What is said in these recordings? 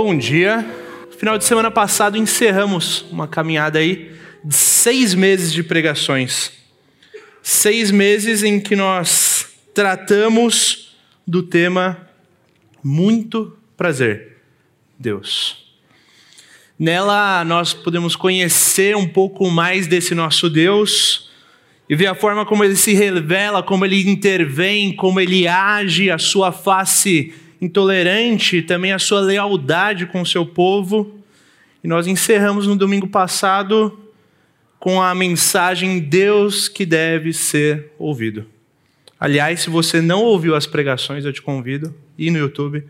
Bom dia. Final de semana passado encerramos uma caminhada aí de seis meses de pregações. Seis meses em que nós tratamos do tema muito prazer, Deus. Nela nós podemos conhecer um pouco mais desse nosso Deus e ver a forma como ele se revela, como ele intervém, como ele age, a sua face intolerante, também a sua lealdade com o seu povo. E nós encerramos no domingo passado com a mensagem Deus que deve ser ouvido. Aliás, se você não ouviu as pregações, eu te convido, ir no YouTube.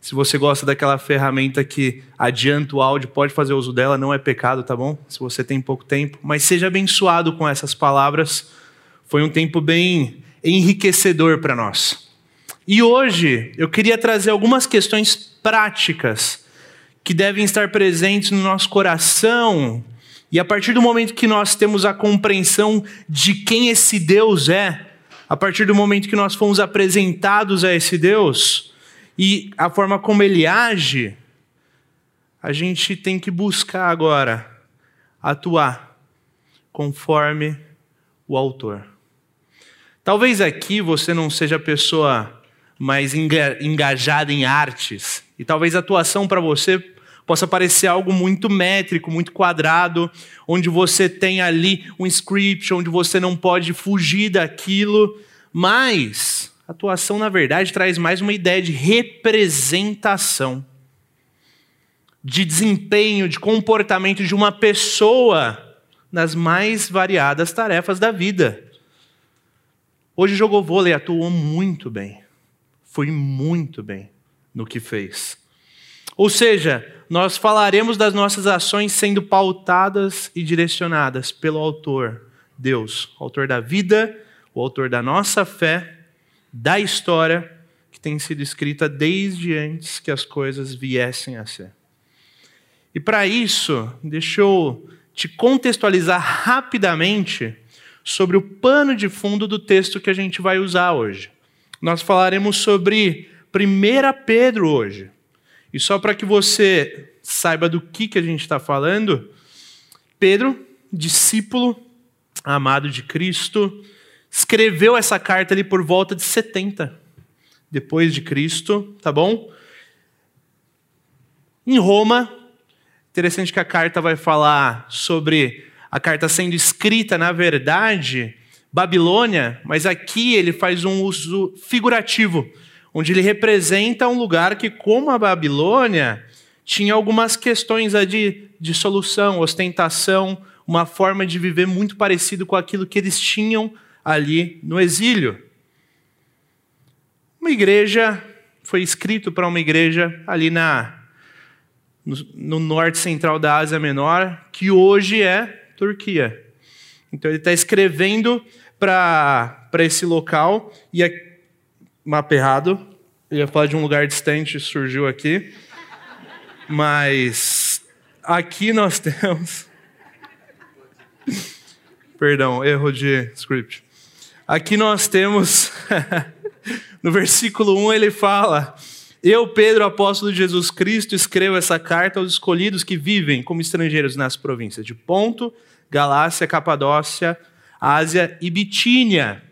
Se você gosta daquela ferramenta que adianta o áudio, pode fazer uso dela, não é pecado, tá bom? Se você tem pouco tempo. Mas seja abençoado com essas palavras. Foi um tempo bem enriquecedor para nós. E hoje eu queria trazer algumas questões práticas que devem estar presentes no nosso coração. E a partir do momento que nós temos a compreensão de quem esse Deus é, a partir do momento que nós fomos apresentados a esse Deus e a forma como ele age, a gente tem que buscar agora atuar conforme o autor. Talvez aqui você não seja a pessoa mais engajada em artes. E talvez a atuação para você possa parecer algo muito métrico, muito quadrado, onde você tem ali um script, onde você não pode fugir daquilo, mas a atuação, na verdade, traz mais uma ideia de representação, de desempenho, de comportamento de uma pessoa nas mais variadas tarefas da vida. Hoje jogou vôlei, atuou muito bem foi muito bem no que fez. Ou seja, nós falaremos das nossas ações sendo pautadas e direcionadas pelo Autor, Deus, autor da vida, o autor da nossa fé, da história que tem sido escrita desde antes que as coisas viessem a ser. E para isso, deixa eu te contextualizar rapidamente sobre o pano de fundo do texto que a gente vai usar hoje. Nós falaremos sobre 1 Pedro hoje. E só para que você saiba do que, que a gente está falando, Pedro, discípulo amado de Cristo, escreveu essa carta ali por volta de 70 depois de Cristo, tá bom? Em Roma, interessante que a carta vai falar sobre a carta sendo escrita, na verdade, Babilônia, mas aqui ele faz um uso figurativo, onde ele representa um lugar que, como a Babilônia, tinha algumas questões de, de solução, ostentação, uma forma de viver muito parecido com aquilo que eles tinham ali no exílio. Uma igreja foi escrito para uma igreja ali na no, no norte central da Ásia Menor, que hoje é Turquia. Então ele está escrevendo para esse local e é mapa errado. Eu ia falar de um lugar distante, surgiu aqui. Mas aqui nós temos. Perdão, erro de script. Aqui nós temos. no versículo 1 ele fala: Eu, Pedro, apóstolo de Jesus Cristo, escrevo essa carta aos escolhidos que vivem como estrangeiros nas províncias de Ponto, Galácia, Capadócia, Ásia e Bitínia.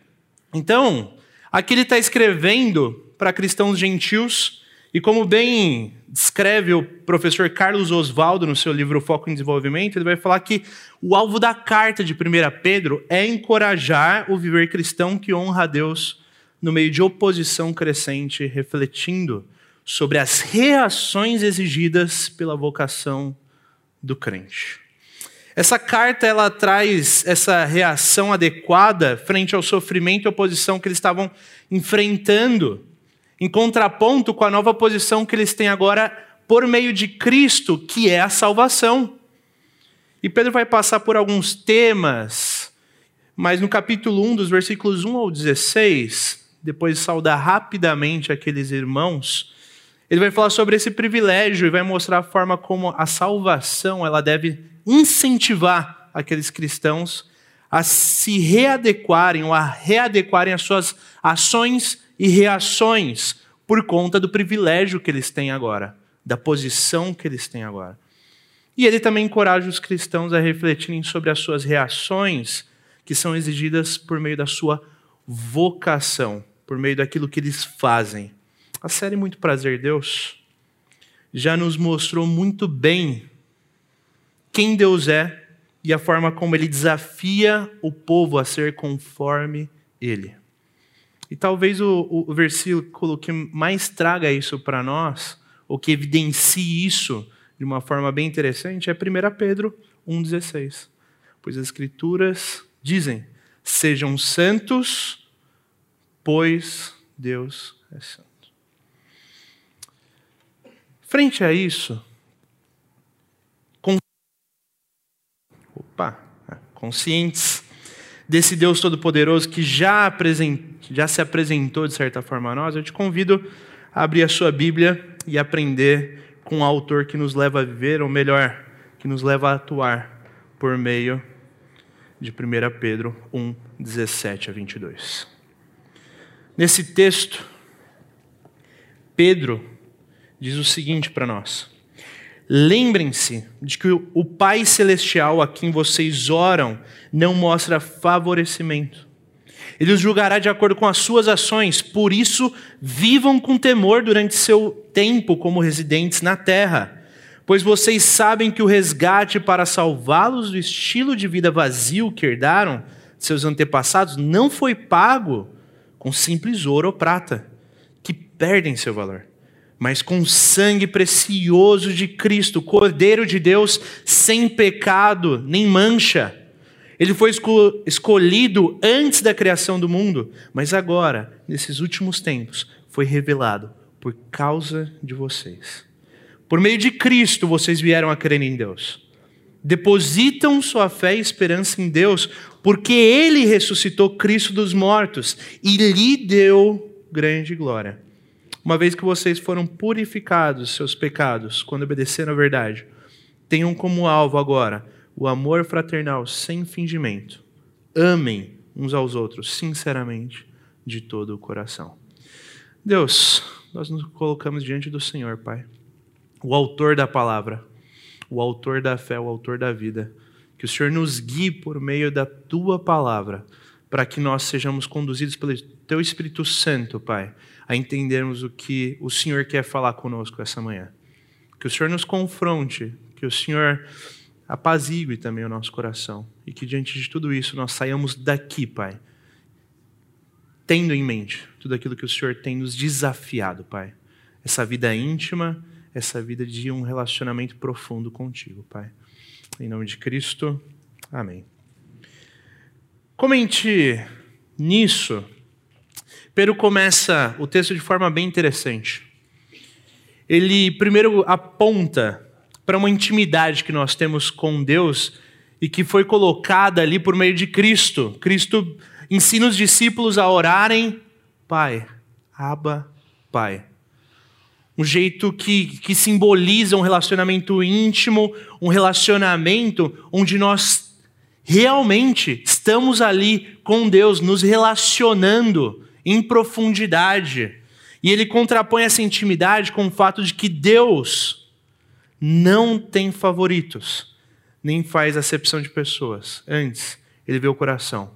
Então, aqui ele está escrevendo para cristãos gentios, e como bem descreve o professor Carlos Oswaldo no seu livro Foco em Desenvolvimento, ele vai falar que o alvo da carta de 1 Pedro é encorajar o viver cristão que honra a Deus no meio de oposição crescente, refletindo sobre as reações exigidas pela vocação do crente. Essa carta ela traz essa reação adequada frente ao sofrimento e oposição que eles estavam enfrentando, em contraponto com a nova posição que eles têm agora por meio de Cristo, que é a salvação. E Pedro vai passar por alguns temas, mas no capítulo 1, dos versículos 1 ao 16, depois de saudar rapidamente aqueles irmãos, ele vai falar sobre esse privilégio e vai mostrar a forma como a salvação ela deve incentivar aqueles cristãos a se readequarem ou a readequarem as suas ações e reações por conta do privilégio que eles têm agora da posição que eles têm agora. E ele também encoraja os cristãos a refletirem sobre as suas reações que são exigidas por meio da sua vocação, por meio daquilo que eles fazem. A série Muito Prazer, Deus já nos mostrou muito bem quem Deus é e a forma como ele desafia o povo a ser conforme ele. E talvez o, o versículo que mais traga isso para nós, ou que evidencie isso de uma forma bem interessante, é 1 Pedro 1,16. Pois as Escrituras dizem: sejam santos, pois Deus é santo. Frente a isso, opa, conscientes desse Deus Todo-Poderoso que já, já se apresentou de certa forma a nós, eu te convido a abrir a sua Bíblia e aprender com o autor que nos leva a viver, ou melhor, que nos leva a atuar por meio de 1 Pedro 1, 17 a 22. Nesse texto, Pedro diz o seguinte para nós: Lembrem-se de que o Pai Celestial a quem vocês oram não mostra favorecimento. Ele os julgará de acordo com as suas ações, por isso, vivam com temor durante seu tempo como residentes na terra, pois vocês sabem que o resgate para salvá-los do estilo de vida vazio que herdaram de seus antepassados não foi pago com simples ouro ou prata, que perdem seu valor mas com o sangue precioso de Cristo, Cordeiro de Deus, sem pecado nem mancha. Ele foi escolhido antes da criação do mundo, mas agora, nesses últimos tempos, foi revelado por causa de vocês. Por meio de Cristo, vocês vieram a crer em Deus. Depositam sua fé e esperança em Deus, porque Ele ressuscitou Cristo dos mortos e lhe deu grande glória uma vez que vocês foram purificados seus pecados quando obedeceram à verdade, tenham como alvo agora o amor fraternal sem fingimento. Amem uns aos outros sinceramente, de todo o coração. Deus, nós nos colocamos diante do Senhor, Pai, o autor da palavra, o autor da fé, o autor da vida. Que o Senhor nos guie por meio da tua palavra, para que nós sejamos conduzidos pelo teu Espírito Santo, Pai a entendermos o que o Senhor quer falar conosco essa manhã. Que o Senhor nos confronte, que o Senhor apazigue também o nosso coração e que diante de tudo isso nós saiamos daqui, Pai, tendo em mente tudo aquilo que o Senhor tem nos desafiado, Pai. Essa vida íntima, essa vida de um relacionamento profundo contigo, Pai. Em nome de Cristo, amém. Comente nisso Pedro começa o texto de forma bem interessante. Ele primeiro aponta para uma intimidade que nós temos com Deus e que foi colocada ali por meio de Cristo. Cristo ensina os discípulos a orarem, Pai, Abba, Pai. Um jeito que, que simboliza um relacionamento íntimo, um relacionamento onde nós realmente estamos ali com Deus, nos relacionando em profundidade. E ele contrapõe essa intimidade com o fato de que Deus não tem favoritos, nem faz acepção de pessoas. Antes, ele vê o coração.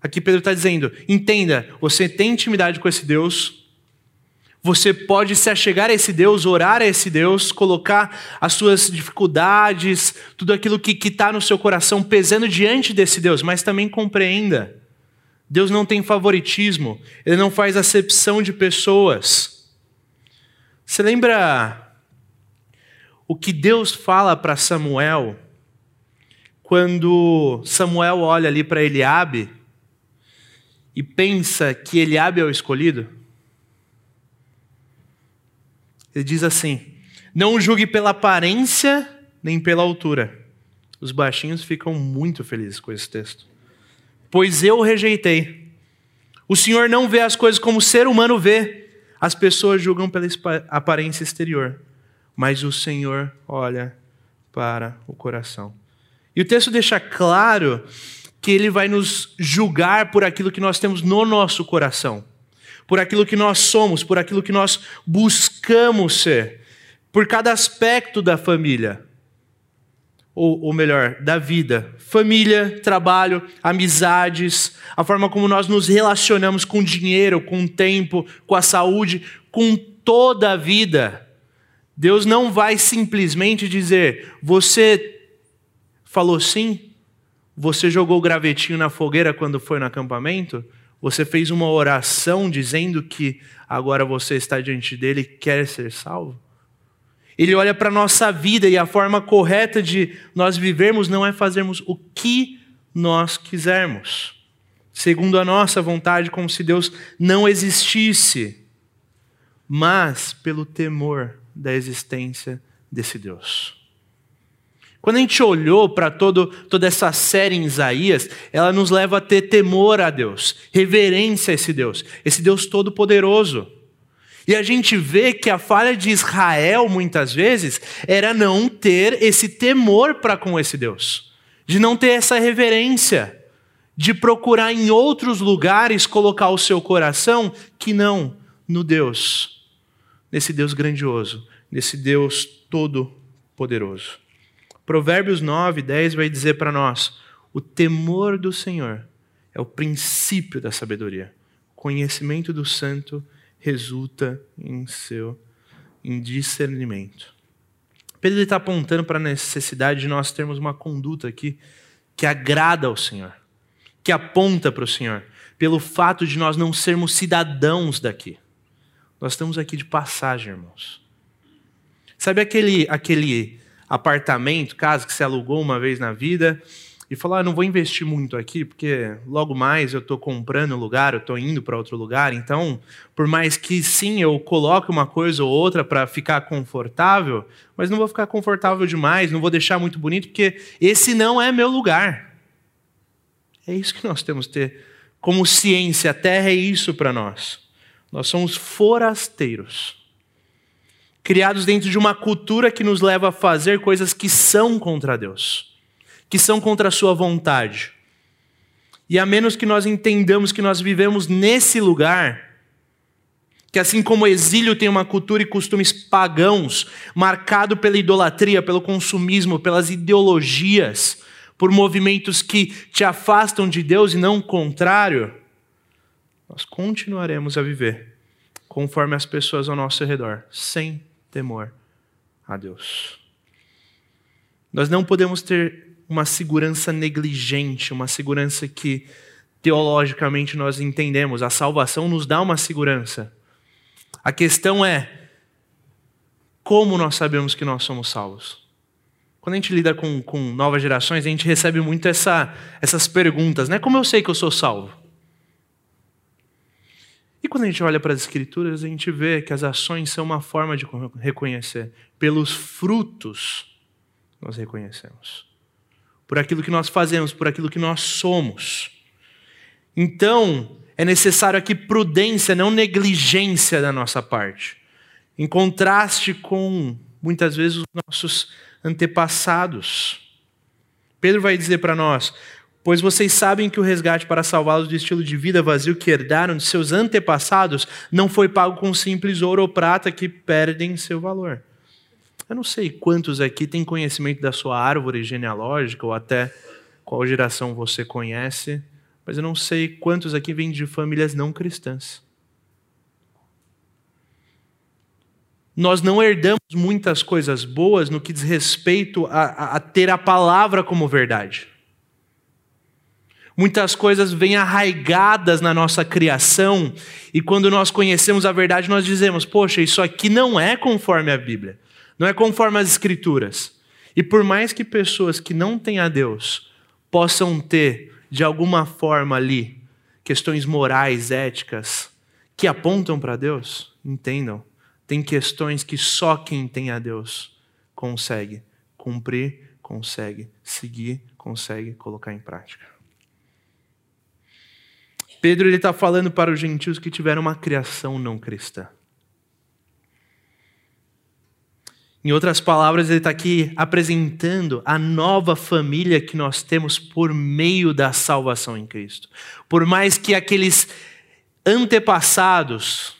Aqui Pedro está dizendo: entenda, você tem intimidade com esse Deus, você pode se achegar a esse Deus, orar a esse Deus, colocar as suas dificuldades, tudo aquilo que está no seu coração pesando diante desse Deus, mas também compreenda Deus não tem favoritismo, ele não faz acepção de pessoas. Você lembra o que Deus fala para Samuel quando Samuel olha ali para Eliabe e pensa que Eliabe é o escolhido? Ele diz assim: Não julgue pela aparência nem pela altura. Os baixinhos ficam muito felizes com esse texto pois eu o rejeitei. O Senhor não vê as coisas como o ser humano vê. As pessoas julgam pela aparência exterior, mas o Senhor olha para o coração. E o texto deixa claro que ele vai nos julgar por aquilo que nós temos no nosso coração, por aquilo que nós somos, por aquilo que nós buscamos ser. por cada aspecto da família. Ou, ou melhor, da vida. Família, trabalho, amizades, a forma como nós nos relacionamos com dinheiro, com o tempo, com a saúde, com toda a vida. Deus não vai simplesmente dizer, você falou sim? Você jogou o gravetinho na fogueira quando foi no acampamento? Você fez uma oração dizendo que agora você está diante dele e quer ser salvo? Ele olha para a nossa vida e a forma correta de nós vivermos não é fazermos o que nós quisermos, segundo a nossa vontade, como se Deus não existisse, mas pelo temor da existência desse Deus. Quando a gente olhou para toda essa série em Isaías, ela nos leva a ter temor a Deus, reverência a esse Deus, esse Deus todo-poderoso. E a gente vê que a falha de Israel, muitas vezes, era não ter esse temor para com esse Deus, de não ter essa reverência, de procurar em outros lugares colocar o seu coração que não no Deus, nesse Deus grandioso, nesse Deus todo-poderoso. Provérbios 9, 10 vai dizer para nós: o temor do Senhor é o princípio da sabedoria, conhecimento do santo resulta em seu em discernimento. Pedro está apontando para a necessidade de nós termos uma conduta aqui que agrada ao Senhor, que aponta para o Senhor, pelo fato de nós não sermos cidadãos daqui. Nós estamos aqui de passagem, irmãos. Sabe aquele, aquele apartamento, casa que você alugou uma vez na vida e falou: ah, não vou investir muito aqui, porque logo mais eu estou comprando lugar, eu estou indo para outro lugar. Então, por mais que sim, eu coloque uma coisa ou outra para ficar confortável, mas não vou ficar confortável demais, não vou deixar muito bonito, porque esse não é meu lugar. É isso que nós temos que ter como ciência. A terra é isso para nós. Nós somos forasteiros criados dentro de uma cultura que nos leva a fazer coisas que são contra Deus que são contra a sua vontade. E a menos que nós entendamos que nós vivemos nesse lugar, que assim como o exílio tem uma cultura e costumes pagãos, marcado pela idolatria, pelo consumismo, pelas ideologias, por movimentos que te afastam de Deus e não o contrário, nós continuaremos a viver conforme as pessoas ao nosso redor, sem temor a Deus. Nós não podemos ter uma segurança negligente, uma segurança que teologicamente nós entendemos. A salvação nos dá uma segurança. A questão é como nós sabemos que nós somos salvos. Quando a gente lida com, com novas gerações, a gente recebe muito essa, essas perguntas, né? Como eu sei que eu sou salvo? E quando a gente olha para as Escrituras, a gente vê que as ações são uma forma de reconhecer. Pelos frutos nós reconhecemos por aquilo que nós fazemos, por aquilo que nós somos. Então, é necessário aqui prudência, não negligência da nossa parte. Em contraste com, muitas vezes, os nossos antepassados. Pedro vai dizer para nós: Pois vocês sabem que o resgate para salvá-los do estilo de vida vazio que herdaram de seus antepassados não foi pago com simples ouro ou prata que perdem seu valor eu não sei quantos aqui têm conhecimento da sua árvore genealógica ou até qual geração você conhece, mas eu não sei quantos aqui vêm de famílias não cristãs. Nós não herdamos muitas coisas boas no que diz respeito a, a, a ter a palavra como verdade. Muitas coisas vêm arraigadas na nossa criação, e quando nós conhecemos a verdade, nós dizemos: Poxa, isso aqui não é conforme a Bíblia não é conforme as Escrituras. E por mais que pessoas que não têm a Deus possam ter, de alguma forma ali, questões morais, éticas, que apontam para Deus, entendam, tem questões que só quem tem a Deus consegue cumprir, consegue seguir, consegue colocar em prática. Pedro está falando para os gentios que tiveram uma criação não cristã. Em outras palavras, ele está aqui apresentando a nova família que nós temos por meio da salvação em Cristo. Por mais que aqueles antepassados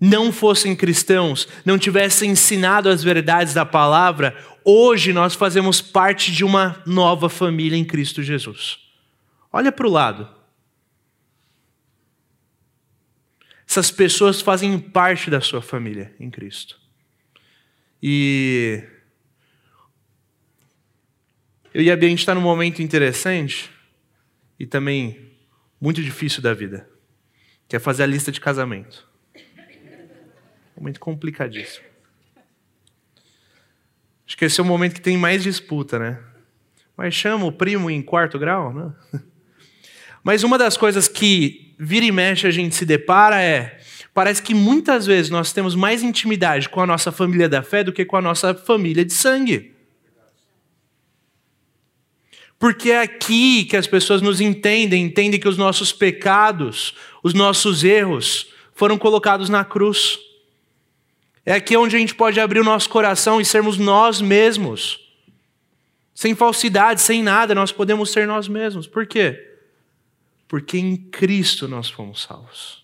não fossem cristãos, não tivessem ensinado as verdades da palavra, hoje nós fazemos parte de uma nova família em Cristo Jesus. Olha para o lado. Essas pessoas fazem parte da sua família em Cristo. E eu e a Bia, a gente está num momento interessante e também muito difícil da vida, que é fazer a lista de casamento. Momento complicadíssimo. Acho que esse é o momento que tem mais disputa, né? Mas chama o primo em quarto grau, né? Mas uma das coisas que vira e mexe a gente se depara é parece que muitas vezes nós temos mais intimidade com a nossa família da fé do que com a nossa família de sangue. Porque é aqui que as pessoas nos entendem, entendem que os nossos pecados, os nossos erros foram colocados na cruz. É aqui onde a gente pode abrir o nosso coração e sermos nós mesmos. Sem falsidade, sem nada, nós podemos ser nós mesmos. Por quê? Porque em Cristo nós fomos salvos.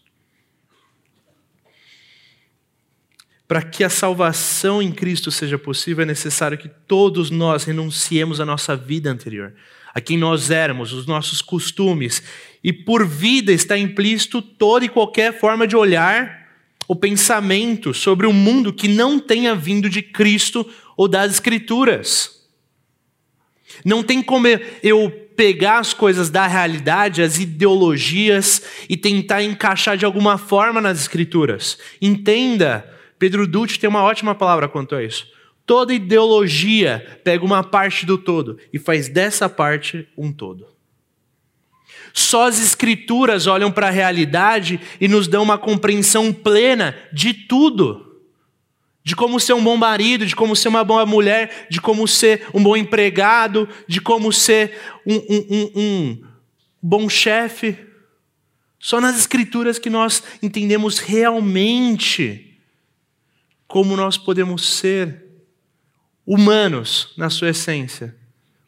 Para que a salvação em Cristo seja possível, é necessário que todos nós renunciemos à nossa vida anterior, a quem nós éramos, os nossos costumes. E por vida está implícito toda e qualquer forma de olhar o pensamento sobre o um mundo que não tenha vindo de Cristo ou das Escrituras. Não tem como eu pegar as coisas da realidade, as ideologias, e tentar encaixar de alguma forma nas Escrituras. Entenda, Pedro Dutti tem uma ótima palavra quanto a isso. Toda ideologia pega uma parte do todo e faz dessa parte um todo. Só as Escrituras olham para a realidade e nos dão uma compreensão plena de tudo. De como ser um bom marido, de como ser uma boa mulher, de como ser um bom empregado, de como ser um, um, um, um bom chefe. Só nas Escrituras que nós entendemos realmente como nós podemos ser humanos na sua essência,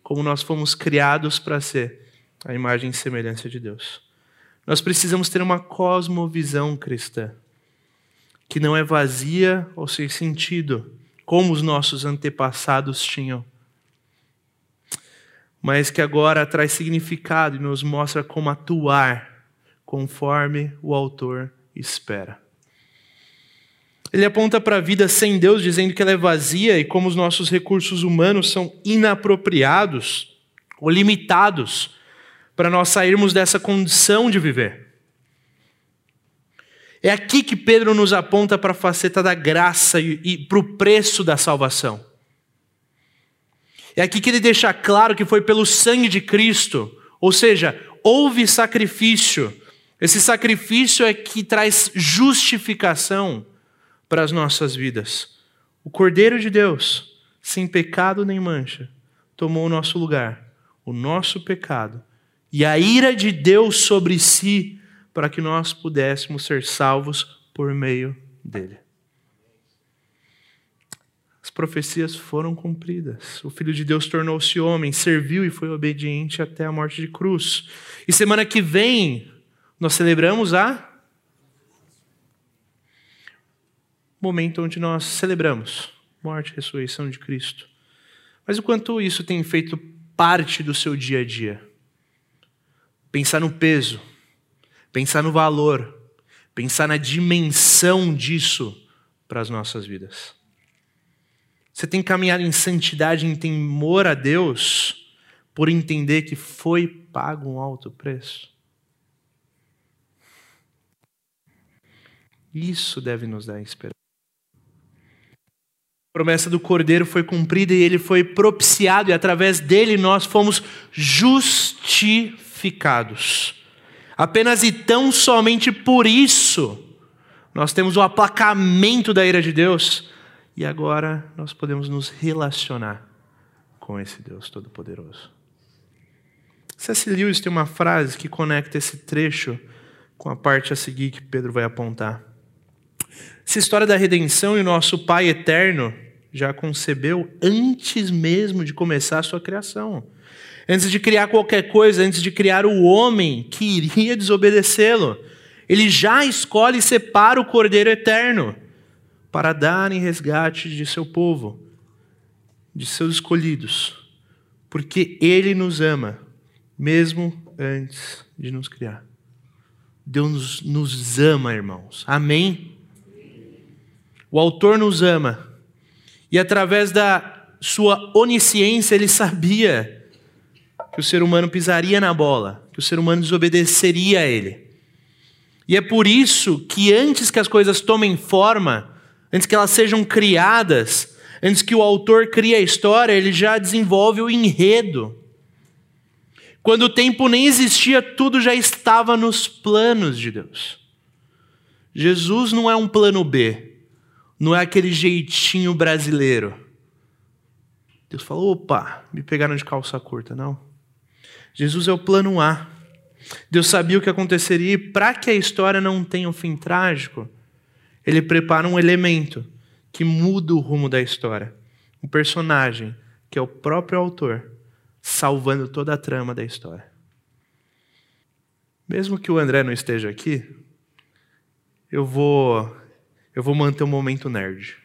como nós fomos criados para ser a imagem e semelhança de Deus. Nós precisamos ter uma cosmovisão cristã, que não é vazia ou sem sentido, como os nossos antepassados tinham, mas que agora traz significado e nos mostra como atuar conforme o autor espera. Ele aponta para a vida sem Deus, dizendo que ela é vazia e como os nossos recursos humanos são inapropriados ou limitados para nós sairmos dessa condição de viver. É aqui que Pedro nos aponta para a faceta da graça e, e para o preço da salvação. É aqui que ele deixa claro que foi pelo sangue de Cristo, ou seja, houve sacrifício. Esse sacrifício é que traz justificação para as nossas vidas. O Cordeiro de Deus, sem pecado nem mancha, tomou o nosso lugar, o nosso pecado e a ira de Deus sobre si, para que nós pudéssemos ser salvos por meio dele. As profecias foram cumpridas. O Filho de Deus tornou-se homem, serviu e foi obediente até a morte de cruz. E semana que vem, nós celebramos a. Momento onde nós celebramos morte e ressurreição de Cristo. Mas o quanto isso tem feito parte do seu dia a dia? pensar no peso, pensar no valor, pensar na dimensão disso para as nossas vidas. Você tem que caminhar em santidade, em temor a Deus, por entender que foi pago um alto preço. Isso deve nos dar esperança. A promessa do Cordeiro foi cumprida e ele foi propiciado, e através dele nós fomos justificados. Apenas e tão somente por isso nós temos o aplacamento da ira de Deus e agora nós podemos nos relacionar com esse Deus Todo-Poderoso. C.S. Lewis tem uma frase que conecta esse trecho com a parte a seguir que Pedro vai apontar. Essa história da redenção e o nosso Pai eterno já concebeu antes mesmo de começar a sua criação antes de criar qualquer coisa, antes de criar o homem que iria desobedecê-lo. Ele já escolhe e separa o Cordeiro eterno para dar em resgate de seu povo, de seus escolhidos, porque Ele nos ama, mesmo antes de nos criar. Deus nos ama, irmãos. Amém? O autor nos ama. E através da sua onisciência, ele sabia que o ser humano pisaria na bola, que o ser humano desobedeceria a ele. E é por isso que antes que as coisas tomem forma, antes que elas sejam criadas, antes que o autor crie a história, ele já desenvolve o enredo. Quando o tempo nem existia, tudo já estava nos planos de Deus. Jesus não é um plano B, não é aquele jeitinho brasileiro. Deus falou: opa, me pegaram de calça curta. Não. Jesus é o plano A. Deus sabia o que aconteceria e, para que a história não tenha um fim trágico, ele prepara um elemento que muda o rumo da história. Um personagem que é o próprio autor salvando toda a trama da história. Mesmo que o André não esteja aqui, eu vou eu vou manter um momento nerd.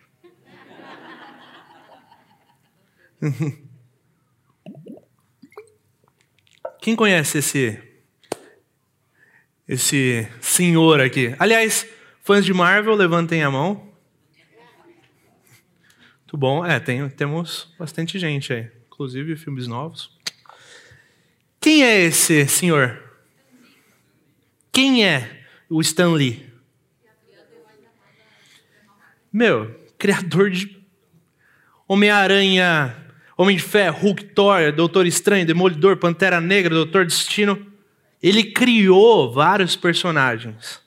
Quem conhece esse esse senhor aqui? Aliás, fãs de Marvel, levantem a mão. Muito bom. É, tem, temos bastante gente aí inclusive filmes novos. Quem é esse senhor? Quem é o Stan Lee? Meu, criador de Homem-Aranha, Homem de Ferro, Hulk, Thor, Doutor Estranho, Demolidor, Pantera Negra, Doutor Destino. Ele criou vários personagens.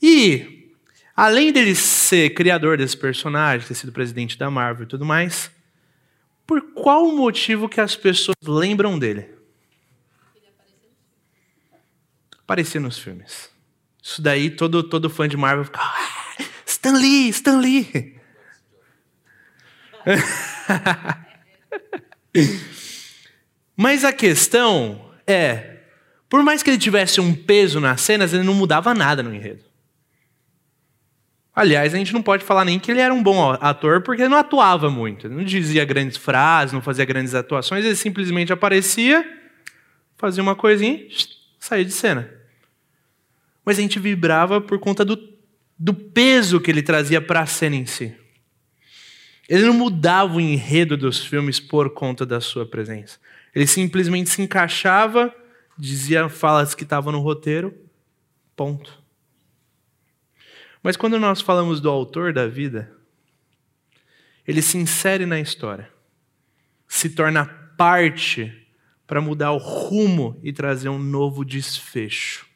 E, além dele ser criador desse personagem, ter sido presidente da Marvel e tudo mais, por qual motivo que as pessoas lembram dele? Aparecer nos filmes. Isso daí, todo, todo fã de Marvel fica. Stan Lee, Stan Lee. Mas a questão é: por mais que ele tivesse um peso nas cenas, ele não mudava nada no enredo. Aliás, a gente não pode falar nem que ele era um bom ator, porque ele não atuava muito. Ele não dizia grandes frases, não fazia grandes atuações, ele simplesmente aparecia, fazia uma coisinha saía de cena. Mas a gente vibrava por conta do, do peso que ele trazia para a cena em si. Ele não mudava o enredo dos filmes por conta da sua presença. Ele simplesmente se encaixava, dizia falas que estavam no roteiro, ponto. Mas quando nós falamos do autor da vida, ele se insere na história, se torna parte para mudar o rumo e trazer um novo desfecho.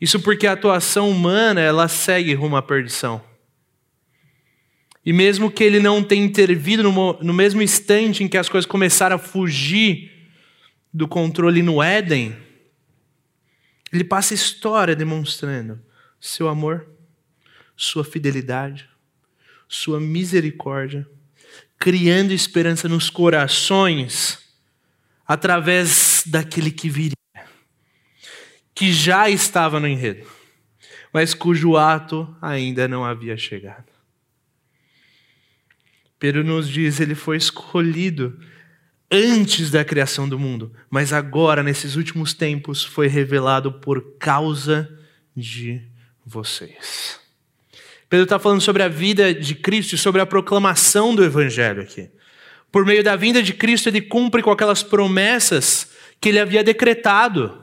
Isso porque a atuação humana, ela segue rumo à perdição. E mesmo que ele não tenha intervido no, no mesmo instante em que as coisas começaram a fugir do controle no Éden, ele passa história demonstrando seu amor, sua fidelidade, sua misericórdia, criando esperança nos corações através daquele que viria, que já estava no enredo, mas cujo ato ainda não havia chegado. Pedro nos diz, ele foi escolhido antes da criação do mundo, mas agora, nesses últimos tempos, foi revelado por causa de vocês. Pedro está falando sobre a vida de Cristo e sobre a proclamação do Evangelho aqui. Por meio da vinda de Cristo, ele cumpre com aquelas promessas que ele havia decretado.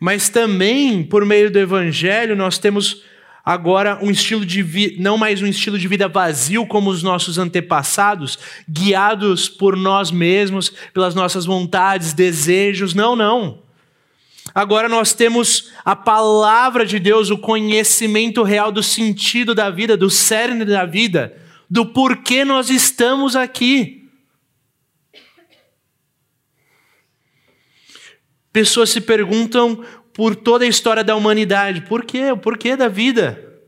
Mas também, por meio do Evangelho, nós temos agora um estilo de vida, não mais um estilo de vida vazio como os nossos antepassados, guiados por nós mesmos, pelas nossas vontades, desejos. Não, não. Agora nós temos a palavra de Deus, o conhecimento real do sentido da vida, do cerne da vida, do porquê nós estamos aqui. Pessoas se perguntam por toda a história da humanidade: por quê? O porquê da vida?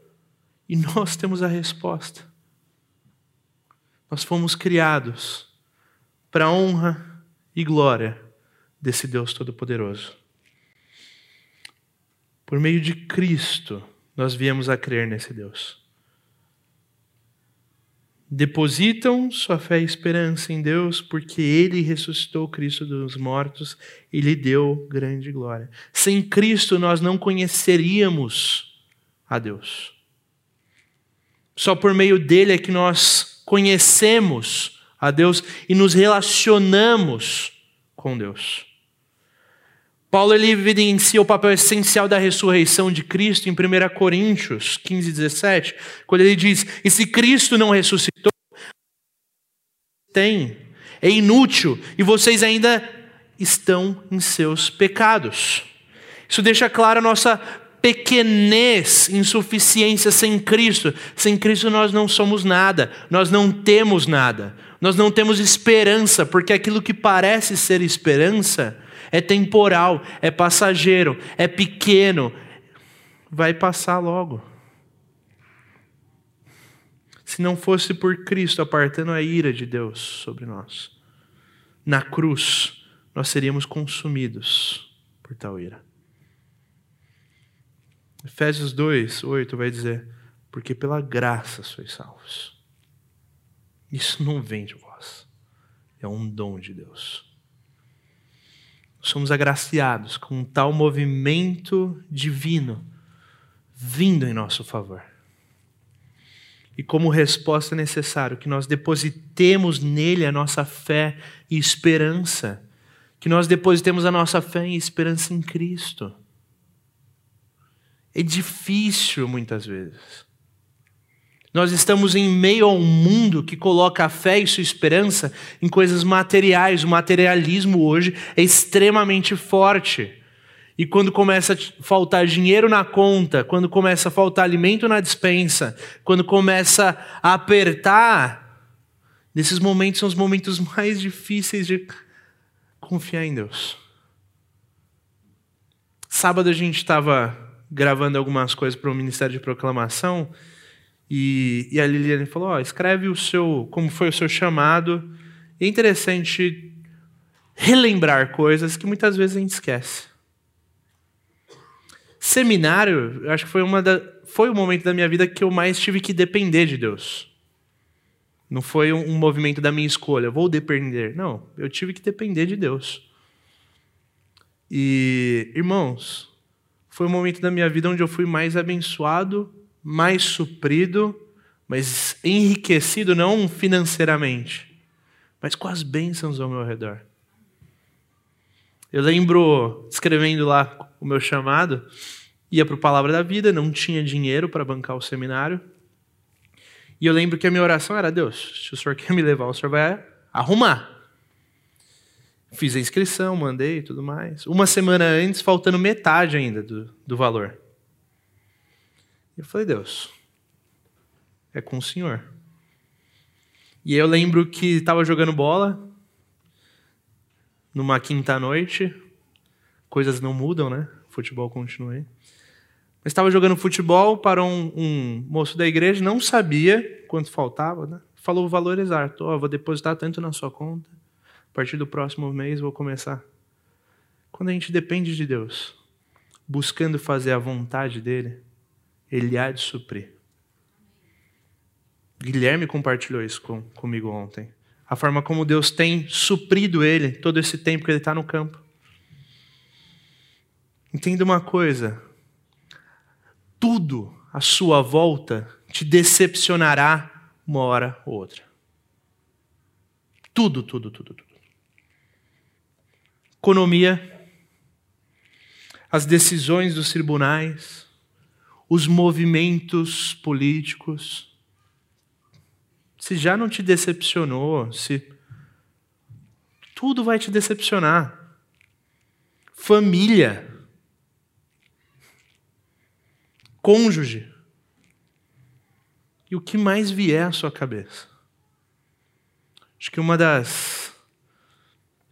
E nós temos a resposta. Nós fomos criados para honra e glória desse Deus Todo-Poderoso. Por meio de Cristo, nós viemos a crer nesse Deus. Depositam sua fé e esperança em Deus, porque Ele ressuscitou Cristo dos mortos e lhe deu grande glória. Sem Cristo, nós não conheceríamos a Deus. Só por meio dele é que nós conhecemos a Deus e nos relacionamos com Deus. Paulo ele evidencia o papel essencial da ressurreição de Cristo em 1 Coríntios 15, 17, quando ele diz: E se Cristo não ressuscitou, tem, é inútil, e vocês ainda estão em seus pecados. Isso deixa clara a nossa pequenez, insuficiência sem Cristo. Sem Cristo nós não somos nada, nós não temos nada, nós não temos esperança, porque aquilo que parece ser esperança é temporal, é passageiro, é pequeno, vai passar logo. Se não fosse por Cristo apartando a ira de Deus sobre nós, na cruz, nós seríamos consumidos por tal ira. Efésios 2, 8 vai dizer: Porque pela graça sois salvos. Isso não vem de vós, é um dom de Deus somos agraciados com um tal movimento divino vindo em nosso favor. E como resposta é necessário que nós depositemos nele a nossa fé e esperança, que nós depositemos a nossa fé e esperança em Cristo. É difícil muitas vezes. Nós estamos em meio a um mundo que coloca a fé e sua esperança em coisas materiais. O materialismo hoje é extremamente forte. E quando começa a faltar dinheiro na conta, quando começa a faltar alimento na dispensa, quando começa a apertar, nesses momentos são os momentos mais difíceis de confiar em Deus. Sábado a gente estava gravando algumas coisas para o Ministério de Proclamação. E, e a Liliane falou: oh, escreve o seu, como foi o seu chamado. é interessante relembrar coisas que muitas vezes a gente esquece. Seminário, eu acho que foi, uma da, foi o momento da minha vida que eu mais tive que depender de Deus. Não foi um, um movimento da minha escolha, vou depender. Não, eu tive que depender de Deus. E, irmãos, foi o momento da minha vida onde eu fui mais abençoado mais suprido, mas enriquecido não financeiramente, mas com as bênçãos ao meu redor. Eu lembro, escrevendo lá o meu chamado, ia para o Palavra da Vida, não tinha dinheiro para bancar o seminário. E eu lembro que a minha oração era: Deus, se o senhor quer me levar, o senhor vai arrumar. Fiz a inscrição, mandei e tudo mais. Uma semana antes, faltando metade ainda do, do valor. Eu falei, Deus, é com o Senhor. E eu lembro que estava jogando bola numa quinta noite. Coisas não mudam, né? Futebol continua aí. Mas estava jogando futebol para um, um, moço da igreja, não sabia quanto faltava, né? Falou valor exato. Oh, vou depositar tanto na sua conta. A partir do próximo mês vou começar. Quando a gente depende de Deus, buscando fazer a vontade dele, ele há de suprir. Guilherme compartilhou isso com, comigo ontem. A forma como Deus tem suprido ele todo esse tempo que ele está no campo. Entenda uma coisa: tudo à sua volta te decepcionará uma hora ou outra. Tudo, tudo, tudo, tudo. Economia, as decisões dos tribunais, os movimentos políticos. Se já não te decepcionou, se tudo vai te decepcionar. Família, cônjuge, e o que mais vier à sua cabeça. Acho que uma das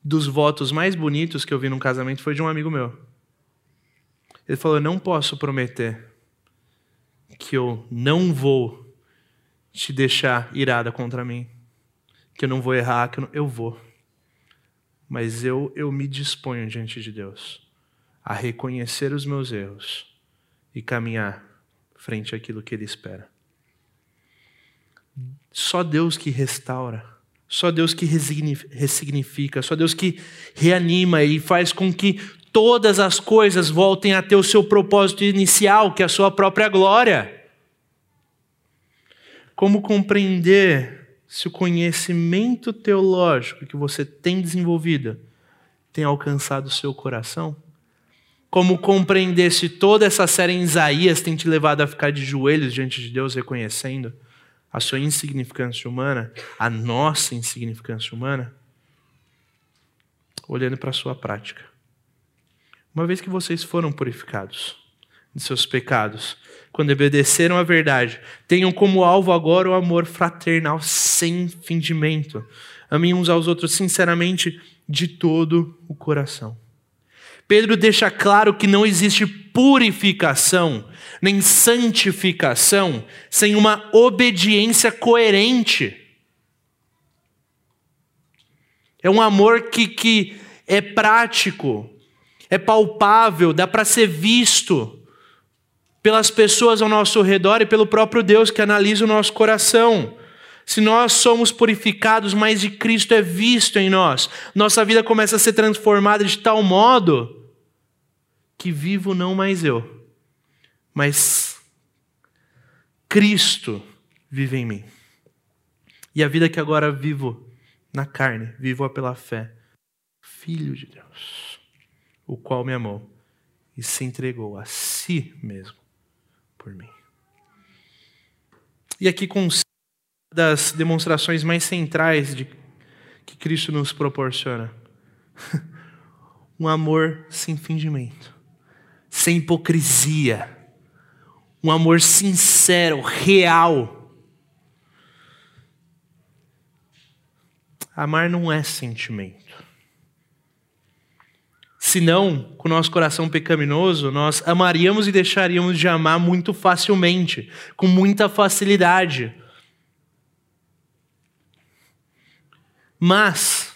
dos votos mais bonitos que eu vi num casamento foi de um amigo meu. Ele falou: "Eu não posso prometer que eu não vou te deixar irada contra mim, que eu não vou errar, que eu, não, eu vou. Mas eu, eu me disponho diante de Deus a reconhecer os meus erros e caminhar frente àquilo que Ele espera. Só Deus que restaura, só Deus que ressignifica, só Deus que reanima e faz com que todas as coisas voltem a ter o seu propósito inicial, que é a sua própria glória. Como compreender se o conhecimento teológico que você tem desenvolvido tem alcançado o seu coração? Como compreender se toda essa série em Isaías tem te levado a ficar de joelhos diante de Deus, reconhecendo a sua insignificância humana, a nossa insignificância humana? Olhando para a sua prática. Uma vez que vocês foram purificados de seus pecados, quando obedeceram à verdade, tenham como alvo agora o amor fraternal sem fingimento. Amem uns aos outros sinceramente de todo o coração. Pedro deixa claro que não existe purificação nem santificação sem uma obediência coerente. É um amor que, que é prático, é palpável, dá para ser visto pelas pessoas ao nosso redor e pelo próprio Deus que analisa o nosso coração. Se nós somos purificados, mais de Cristo é visto em nós. Nossa vida começa a ser transformada de tal modo que vivo não mais eu, mas Cristo vive em mim. E a vida que agora vivo na carne, vivo-a pela fé. Filho de Deus, o qual me amou e se entregou a si mesmo por mim. E aqui com das demonstrações mais centrais de que Cristo nos proporciona. um amor sem fingimento, sem hipocrisia, um amor sincero, real. Amar não é sentimento. Senão, com o nosso coração pecaminoso, nós amaríamos e deixaríamos de amar muito facilmente, com muita facilidade. Mas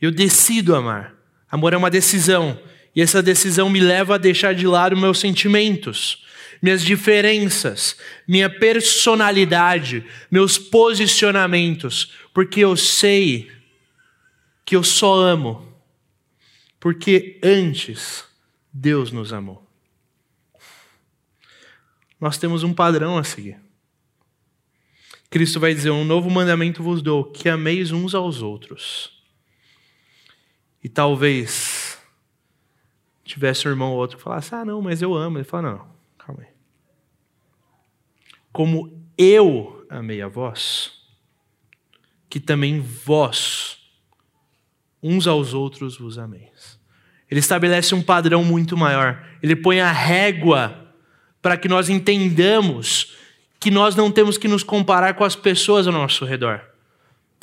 eu decido amar. Amor é uma decisão. E essa decisão me leva a deixar de lado meus sentimentos, minhas diferenças, minha personalidade, meus posicionamentos, porque eu sei que eu só amo porque antes Deus nos amou. Nós temos um padrão a seguir. Cristo vai dizer: Um novo mandamento vos dou, que ameis uns aos outros. E talvez tivesse um irmão ou outro que falasse: Ah, não, mas eu amo. Ele fala: Não, calma aí. Como eu amei a vós, que também vós, uns aos outros, vos ameis. Ele estabelece um padrão muito maior. Ele põe a régua para que nós entendamos que nós não temos que nos comparar com as pessoas ao nosso redor.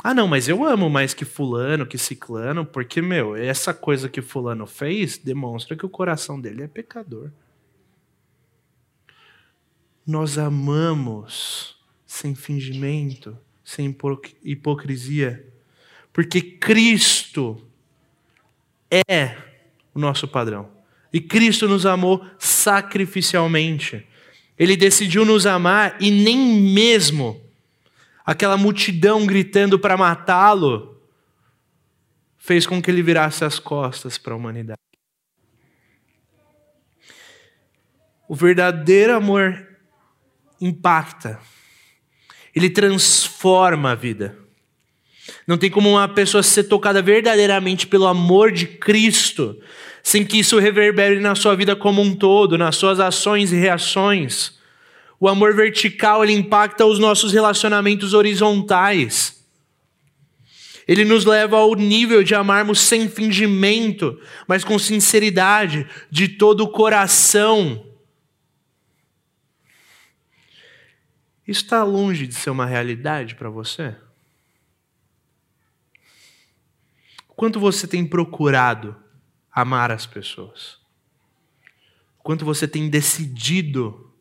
Ah, não, mas eu amo mais que Fulano, que Ciclano, porque, meu, essa coisa que Fulano fez demonstra que o coração dele é pecador. Nós amamos sem fingimento, sem hipocrisia, porque Cristo é o nosso padrão. E Cristo nos amou sacrificialmente. Ele decidiu nos amar e nem mesmo aquela multidão gritando para matá-lo fez com que ele virasse as costas para a humanidade. O verdadeiro amor impacta, ele transforma a vida. Não tem como uma pessoa ser tocada verdadeiramente pelo amor de Cristo sem que isso reverbere na sua vida como um todo, nas suas ações e reações. O amor vertical ele impacta os nossos relacionamentos horizontais. Ele nos leva ao nível de amarmos sem fingimento, mas com sinceridade, de todo o coração. Isso está longe de ser uma realidade para você? Quanto você tem procurado amar as pessoas. Quanto você tem decidido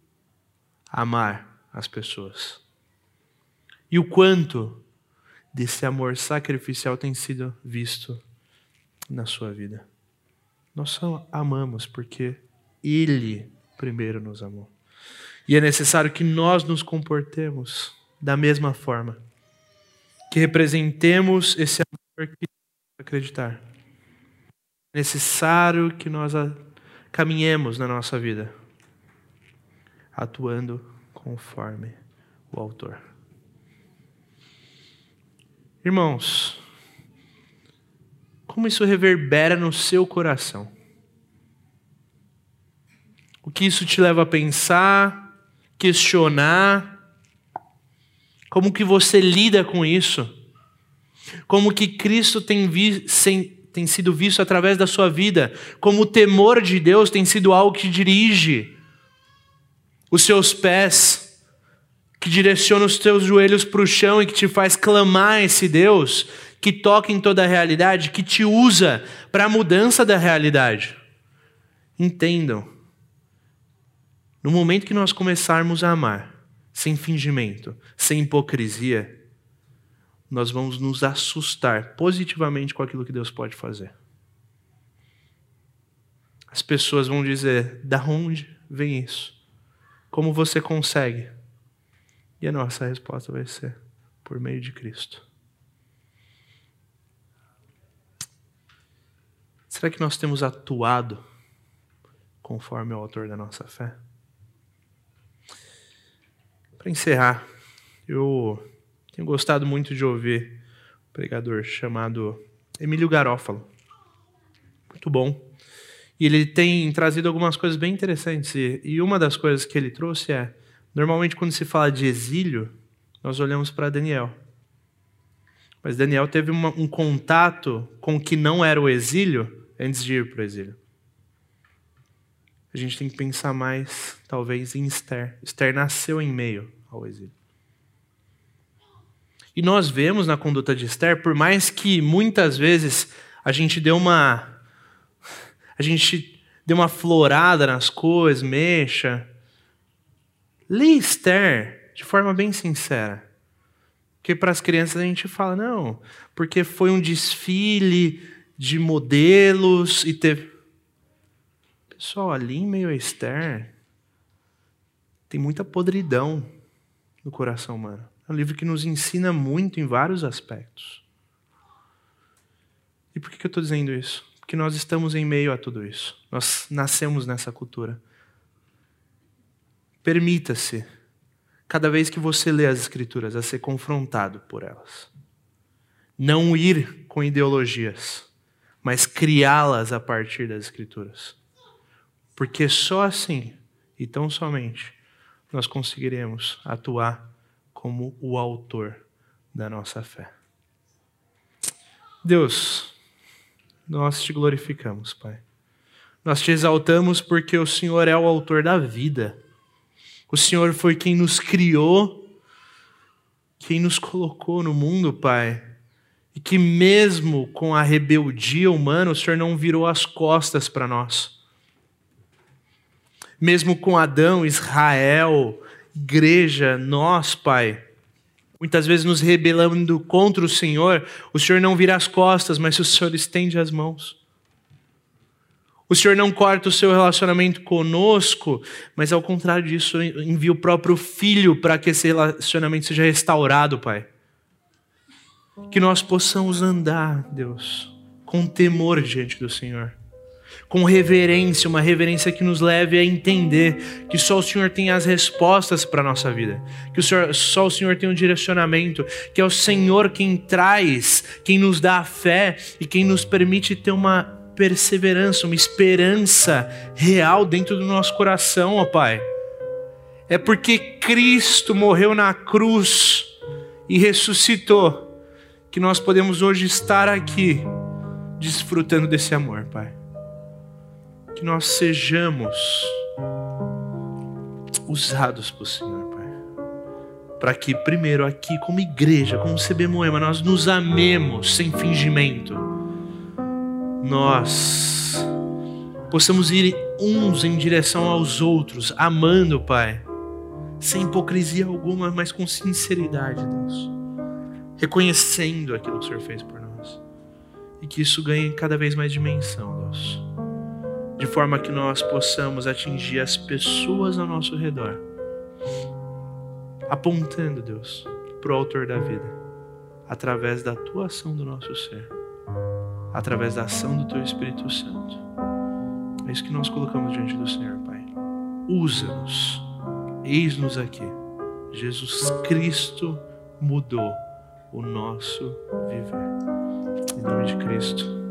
amar as pessoas. E o quanto desse amor sacrificial tem sido visto na sua vida. Nós só amamos porque Ele primeiro nos amou. E é necessário que nós nos comportemos da mesma forma. Que representemos esse amor que acreditar. É necessário que nós caminhemos na nossa vida atuando conforme o autor. Irmãos, como isso reverbera no seu coração? O que isso te leva a pensar, questionar? Como que você lida com isso? Como que Cristo tem, vi, sem, tem sido visto através da sua vida? Como o temor de Deus tem sido algo que dirige os seus pés, que direciona os teus joelhos para o chão e que te faz clamar esse Deus que toca em toda a realidade, que te usa para a mudança da realidade. Entendam, no momento que nós começarmos a amar, sem fingimento, sem hipocrisia, nós vamos nos assustar positivamente com aquilo que Deus pode fazer. As pessoas vão dizer: da onde vem isso? Como você consegue? E a nossa resposta vai ser: por meio de Cristo. Será que nós temos atuado conforme o autor da nossa fé? Para encerrar, eu tenho gostado muito de ouvir um pregador chamado Emílio Garófalo. Muito bom. E ele tem trazido algumas coisas bem interessantes. E uma das coisas que ele trouxe é: normalmente, quando se fala de exílio, nós olhamos para Daniel. Mas Daniel teve uma, um contato com o que não era o exílio antes de ir para o exílio. A gente tem que pensar mais, talvez, em Esther. Esther nasceu em meio ao exílio. E nós vemos na conduta de Esther, por mais que muitas vezes a gente deu uma a gente dê uma florada nas coisas, mexa. Lê Esther de forma bem sincera. Porque para as crianças a gente fala, não, porque foi um desfile de modelos e teve. Pessoal, ali em meio a Esther, tem muita podridão no coração humano. É um livro que nos ensina muito em vários aspectos. E por que eu estou dizendo isso? Porque nós estamos em meio a tudo isso. Nós nascemos nessa cultura. Permita-se, cada vez que você lê as Escrituras, a ser confrontado por elas. Não ir com ideologias, mas criá-las a partir das Escrituras. Porque só assim, e tão somente, nós conseguiremos atuar como o autor da nossa fé. Deus, nós te glorificamos, Pai. Nós te exaltamos porque o Senhor é o autor da vida. O Senhor foi quem nos criou, quem nos colocou no mundo, Pai. E que mesmo com a rebeldia humana, o Senhor não virou as costas para nós. Mesmo com Adão, Israel, igreja, nós, Pai, muitas vezes nos rebelando contra o Senhor, o Senhor não vira as costas, mas o Senhor estende as mãos. O Senhor não corta o seu relacionamento conosco, mas ao contrário disso, envia o próprio Filho para que esse relacionamento seja restaurado, Pai. Que nós possamos andar, Deus, com temor diante do Senhor com reverência, uma reverência que nos leve a entender que só o Senhor tem as respostas para a nossa vida, que o Senhor, só o Senhor tem o um direcionamento, que é o Senhor quem traz, quem nos dá a fé e quem nos permite ter uma perseverança, uma esperança real dentro do nosso coração, ó Pai. É porque Cristo morreu na cruz e ressuscitou que nós podemos hoje estar aqui desfrutando desse amor, Pai que nós sejamos usados por Senhor, Pai. Para que, primeiro, aqui, como igreja, como CB Moema, nós nos amemos sem fingimento. Nós possamos ir uns em direção aos outros, amando, Pai, sem hipocrisia alguma, mas com sinceridade, Deus. Reconhecendo aquilo que o Senhor fez por nós. E que isso ganhe cada vez mais dimensão, Deus de forma que nós possamos atingir as pessoas ao nosso redor apontando, Deus, para o Autor da vida, através da tua ação do nosso ser, através da ação do teu Espírito Santo. É isso que nós colocamos diante do Senhor, Pai. Usa-nos, eis-nos aqui. Jesus Cristo mudou o nosso viver. Em nome de Cristo.